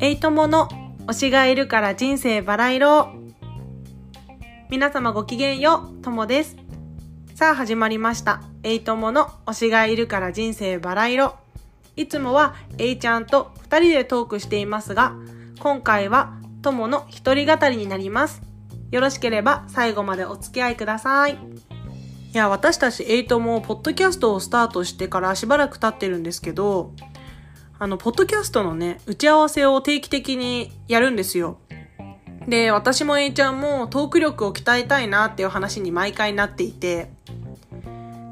エイトモの推しがいるから人生バラ色。皆様ごきげんよう、ともです。さあ始まりました。エイトモの推しがいるから人生バラ色。いつもはエイちゃんと二人でトークしていますが、今回はともの一人語りになります。よろしければ最後までお付き合いください。いや、私たちエイトもポッドキャストをスタートしてからしばらく経ってるんですけど、あの、ポッドキャストのね、打ち合わせを定期的にやるんですよ。で、私も A ちゃんもトーク力を鍛えたいなっていう話に毎回なっていて、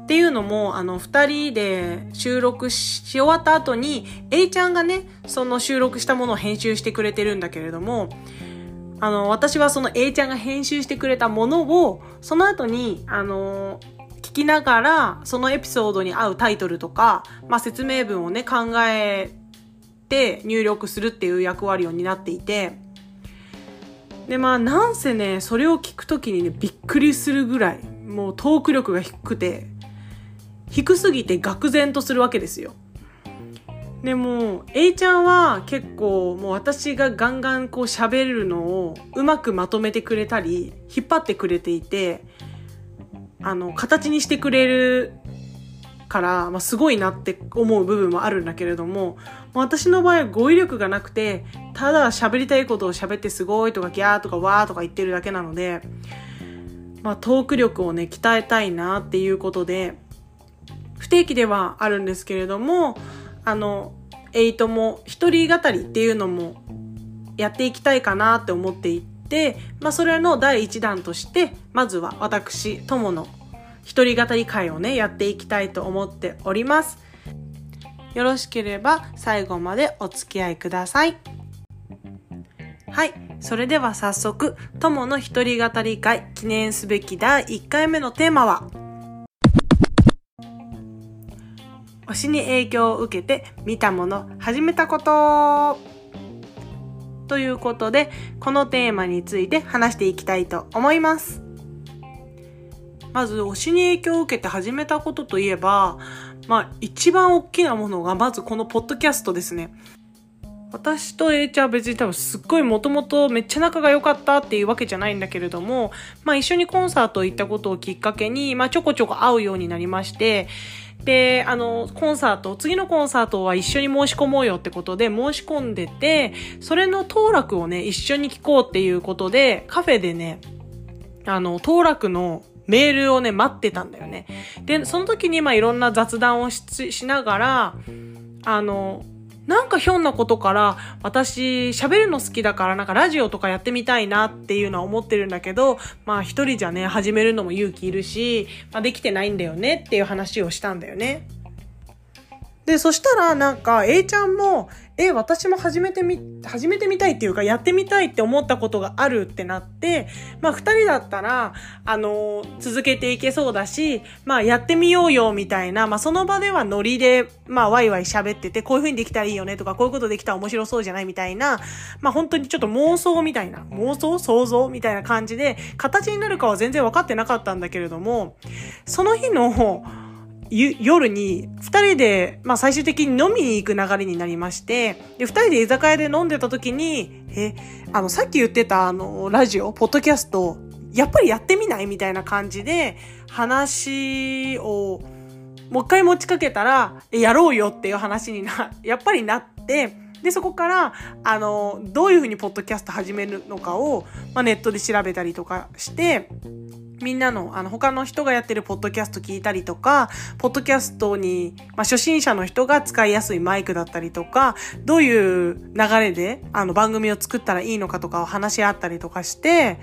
っていうのも、あの、二人で収録し終わった後に、A ちゃんがね、その収録したものを編集してくれてるんだけれども、あの、私はその A ちゃんが編集してくれたものを、その後に、あの、聞きながら、そのエピソードに合うタイトルとか、まあ、説明文をね、考えて入力するっていう役割を担っていて、で、まあ、なんせね、それを聞くときにね、びっくりするぐらい、もうトーク力が低くて、低すぎて愕然とするわけですよ。でも、A ちゃんは結構もう私がガンガンこう喋るのをうまくまとめてくれたり、引っ張ってくれていて、あの、形にしてくれるから、まあ、すごいなって思う部分もあるんだけれども、私の場合は語彙力がなくて、ただ喋りたいことを喋ってすごいとかギャーとかワーとか言ってるだけなので、まあトーク力をね、鍛えたいなっていうことで、不定期ではあるんですけれども、あの、エイトも一人語りっていうのもやっていきたいかなって思っていて、まあそれの第一弾として、まずは私、友の一人語り会をね、やっていきたいと思っております。よろしければ最後までお付き合いください。はい。それでは早速、友の一人語り会記念すべき第1回目のテーマは、推しに影響を受けて見たもの、始めたことということで、このテーマについて話していきたいと思います。まず、推しに影響を受けて始めたことといえば、まあ、一番大きなものが、まずこのポッドキャストですね。私と A ちゃんは別に多分すっごいもともとめっちゃ仲が良かったっていうわけじゃないんだけれども、まあ一緒にコンサート行ったことをきっかけに、まあちょこちょこ会うようになりまして、で、あの、コンサート、次のコンサートは一緒に申し込もうよってことで申し込んでて、それの当落をね、一緒に聞こうっていうことで、カフェでね、あの、当落のメールをね、待ってたんだよね。で、その時にまあいろんな雑談をししながら、あの、なんかひょんなことから、私、喋るの好きだから、なんかラジオとかやってみたいなっていうのは思ってるんだけど、まあ一人じゃね、始めるのも勇気いるし、まあできてないんだよねっていう話をしたんだよね。で、そしたらなんか A ちゃんも、え、私も始めてみ、始めてみたいっていうか、やってみたいって思ったことがあるってなって、まあ二人だったら、あの続けていけそうだし、まあやってみようよみたいな、まあその場ではノリで、まあワイワイ喋ってて、こういう風にできたらいいよねとか、こういうことできたら面白そうじゃないみたいな、まあ本当にちょっと妄想みたいな、妄想想像みたいな感じで、形になるかは全然分かってなかったんだけれども、その日の、ゆ夜に二人で、まあ最終的に飲みに行く流れになりまして、で、二人で居酒屋で飲んでた時に、え、あの、さっき言ってたあの、ラジオ、ポッドキャスト、やっぱりやってみない？みたいな感じで、話を、もう一回持ちかけたら、やろうよっていう話にな、やっぱりなって、で、そこから、あの、どういうふうにポッドキャスト始めるのかを、まあ、ネットで調べたりとかして、みんなの、あの、他の人がやってるポッドキャスト聞いたりとか、ポッドキャストに、まあ、初心者の人が使いやすいマイクだったりとか、どういう流れで、あの、番組を作ったらいいのかとかを話し合ったりとかして、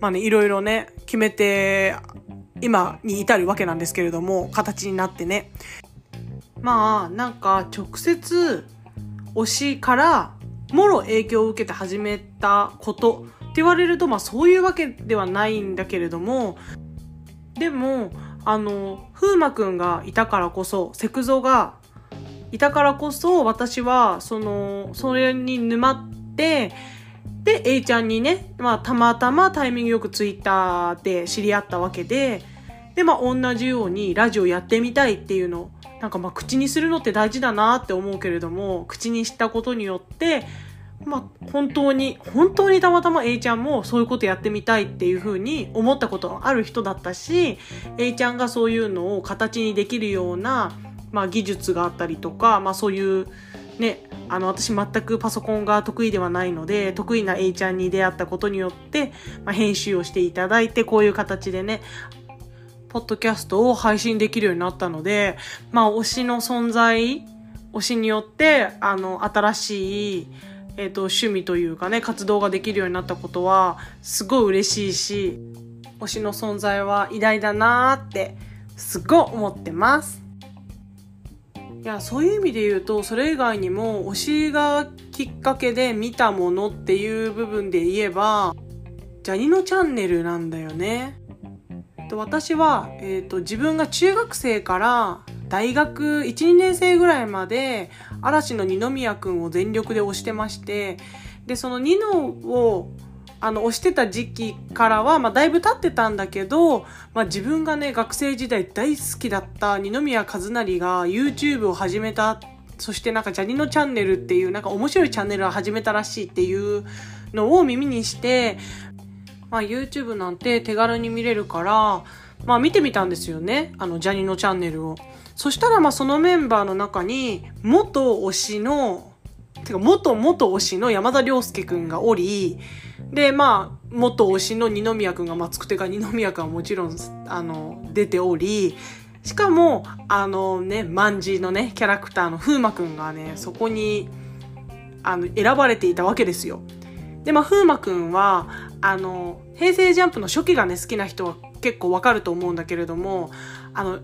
まあね、いろいろね、決めて、今に至るわけなんですけれども、形になってね。まあ、なんか、直接、推しから、もろ影響を受けて始めたこと言われると、まあそういうわけではないんだけれども、でも、あの、風磨くんがいたからこそ、セクゾがいたからこそ、私は、その、それに沼って、で、A ちゃんにね、まあたまたまタイミングよくツイッターで知り合ったわけで、で、まあ同じようにラジオやってみたいっていうのなんかまあ口にするのって大事だなって思うけれども、口にしたことによって、まあ、本当に、本当にたまたま A ちゃんもそういうことやってみたいっていうふうに思ったことがある人だったし、A ちゃんがそういうのを形にできるような、まあ、技術があったりとか、まあ、そういうね、あの、私全くパソコンが得意ではないので、得意な A ちゃんに出会ったことによって、まあ、編集をしていただいて、こういう形でね、ポッドキャストを配信できるようになったので、まあ、推しの存在、推しによって、あの、新しい、えっ、ー、と、趣味というかね、活動ができるようになったことは、すごい嬉しいし、推しの存在は偉大だなーって、すごい思ってます。いや、そういう意味で言うと、それ以外にも、推しがきっかけで見たものっていう部分で言えば、ジャニのチャンネルなんだよね。私は、えーと、自分が中学生から大学1、2年生ぐらいまで嵐の二宮くんを全力で推してまして、で、そのニノをあの、推してた時期からは、まあ、だいぶ経ってたんだけど、まあ、自分がね、学生時代大好きだった二宮和也が YouTube を始めた、そしてなんかジャニのチャンネルっていう、なんか面白いチャンネルを始めたらしいっていうのを耳にして、まあ、YouTube なんて手軽に見れるから、まあ見てみたんですよね。あの、ジャニのチャンネルを。そしたらまあそのメンバーの中に、元推しの、てか元元推しの山田涼介くんがおり、で、まあ、元推しの二宮くんが、まあ、つくてか二宮くんはもちろん、あの、出ており、しかも、あのね、万事のね、キャラクターの風磨くんがね、そこに、あの、選ばれていたわけですよ。で、まあ、風磨くんは、あの、平成ジャンプの初期がね、好きな人は結構わかると思うんだけれども、あの、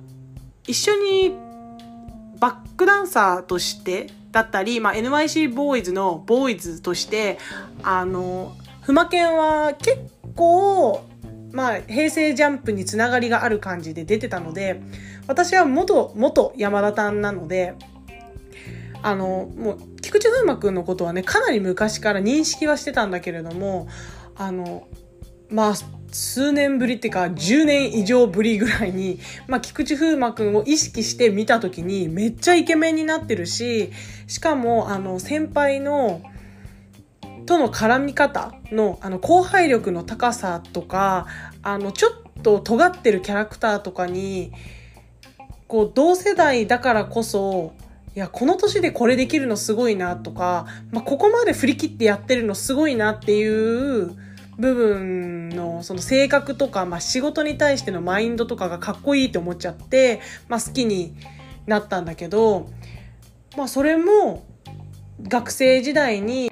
一緒にバックダンサーとしてだったり、まあ、NYC ボーイズのボーイズとして、あの、ふまけんは結構、まあ、平成ジャンプにつながりがある感じで出てたので、私は元、元山田さんなので、あの、もう、菊池風磨くんのことはね、かなり昔から認識はしてたんだけれども、あの、まあ、数年ぶりっていうか、10年以上ぶりぐらいに、まあ、菊池風磨くんを意識して見たときに、めっちゃイケメンになってるし、しかも、あの、先輩の、との絡み方の、あの、後輩力の高さとか、あの、ちょっと尖ってるキャラクターとかに、こう、同世代だからこそ、いや、この年でこれできるのすごいなとか、まあ、ここまで振り切ってやってるのすごいなっていう部分のその性格とか、まあ、仕事に対してのマインドとかがかっこいいって思っちゃって、まあ、好きになったんだけど、まあ、それも学生時代に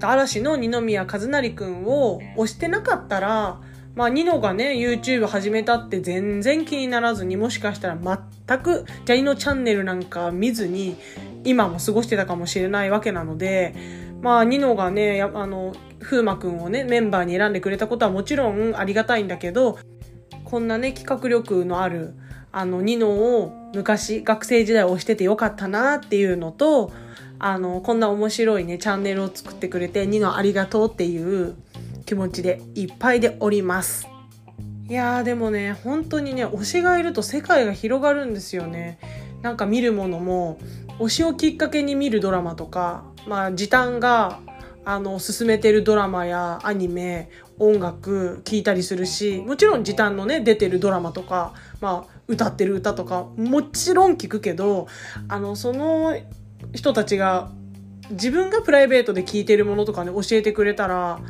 嵐の二宮和也くんを推してなかったら、まあ、ニノがね、YouTube 始めたって全然気にならずに、もしかしたら全く、ジャニのチャンネルなんか見ずに、今も過ごしてたかもしれないわけなので、まあ、ニノがね、あの、風磨くんをね、メンバーに選んでくれたことはもちろんありがたいんだけど、こんなね、企画力のある、あの、ニノを昔、学生時代推しててよかったなっていうのと、あの、こんな面白いね、チャンネルを作ってくれて、ニノありがとうっていう気持ちでいっぱいでおります。いやーでもね、本当にね、推しがいると世界が広がるんですよね。なんか見るものも、推しをきっかけに見るドラマとか、まあ時短があの、進めてるドラマやアニメ、音楽聴いたりするし、もちろん時短のね、出てるドラマとか、まあ、歌ってる歌とか、もちろん聞くけど、あの、その人たちが、自分がプライベートで聴いてるものとかね、教えてくれたら、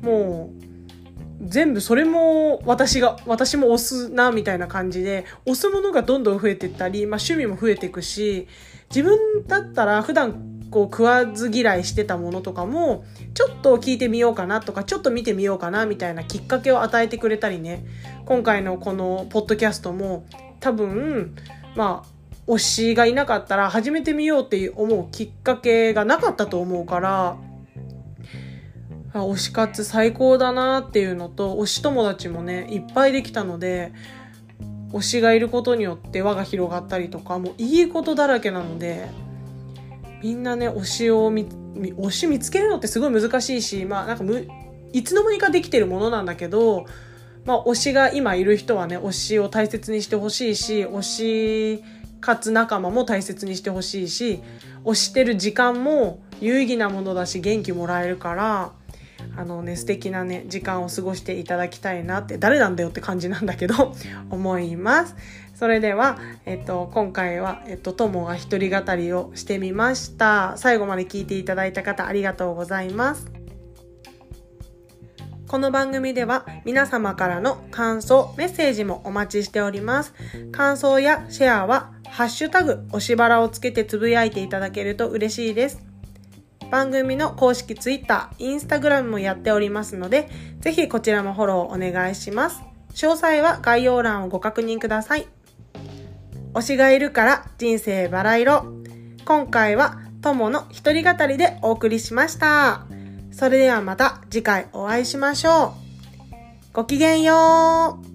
もう、全部それも私が、私も押すな、みたいな感じで、押すものがどんどん増えてったり、まあ趣味も増えていくし、自分だったら普段こう食わず嫌いしてたものとかもちょっと聞いてみようかなとかちょっと見てみようかなみたいなきっかけを与えてくれたりね。今回のこのポッドキャストも多分まあ推しがいなかったら始めてみようって思うきっかけがなかったと思うから推し活最高だなっていうのと推し友達もねいっぱいできたので推しがいることによって輪が広がったりとかもういいことだらけなのでみんなね、推しを見、推し見つけるのってすごい難しいし、まあなんかむ、いつの間にかできてるものなんだけど、まあ推しが今いる人はね、推しを大切にしてほしいし、推しかつ仲間も大切にしてほしいし推してる時間も有意義なものだし元気もらえるからあのね素敵なね時間を過ごしていただきたいなって誰なんだよって感じなんだけど思います。それでは、えっと、今回は、えっと、友が一人語りをしてみました最後まで聞いていただいた方ありがとうございますこの番組では皆様からの感想、メッセージもお待ちしております。感想やシェアは、ハッシュタグ、おしばらをつけてつぶやいていただけると嬉しいです。番組の公式 Twitter、Instagram もやっておりますので、ぜひこちらもフォローお願いします。詳細は概要欄をご確認ください。推しがいるから人生バラ色。今回は友の一人語りでお送りしました。それではまた次回お会いしましょう。ごきげんよう。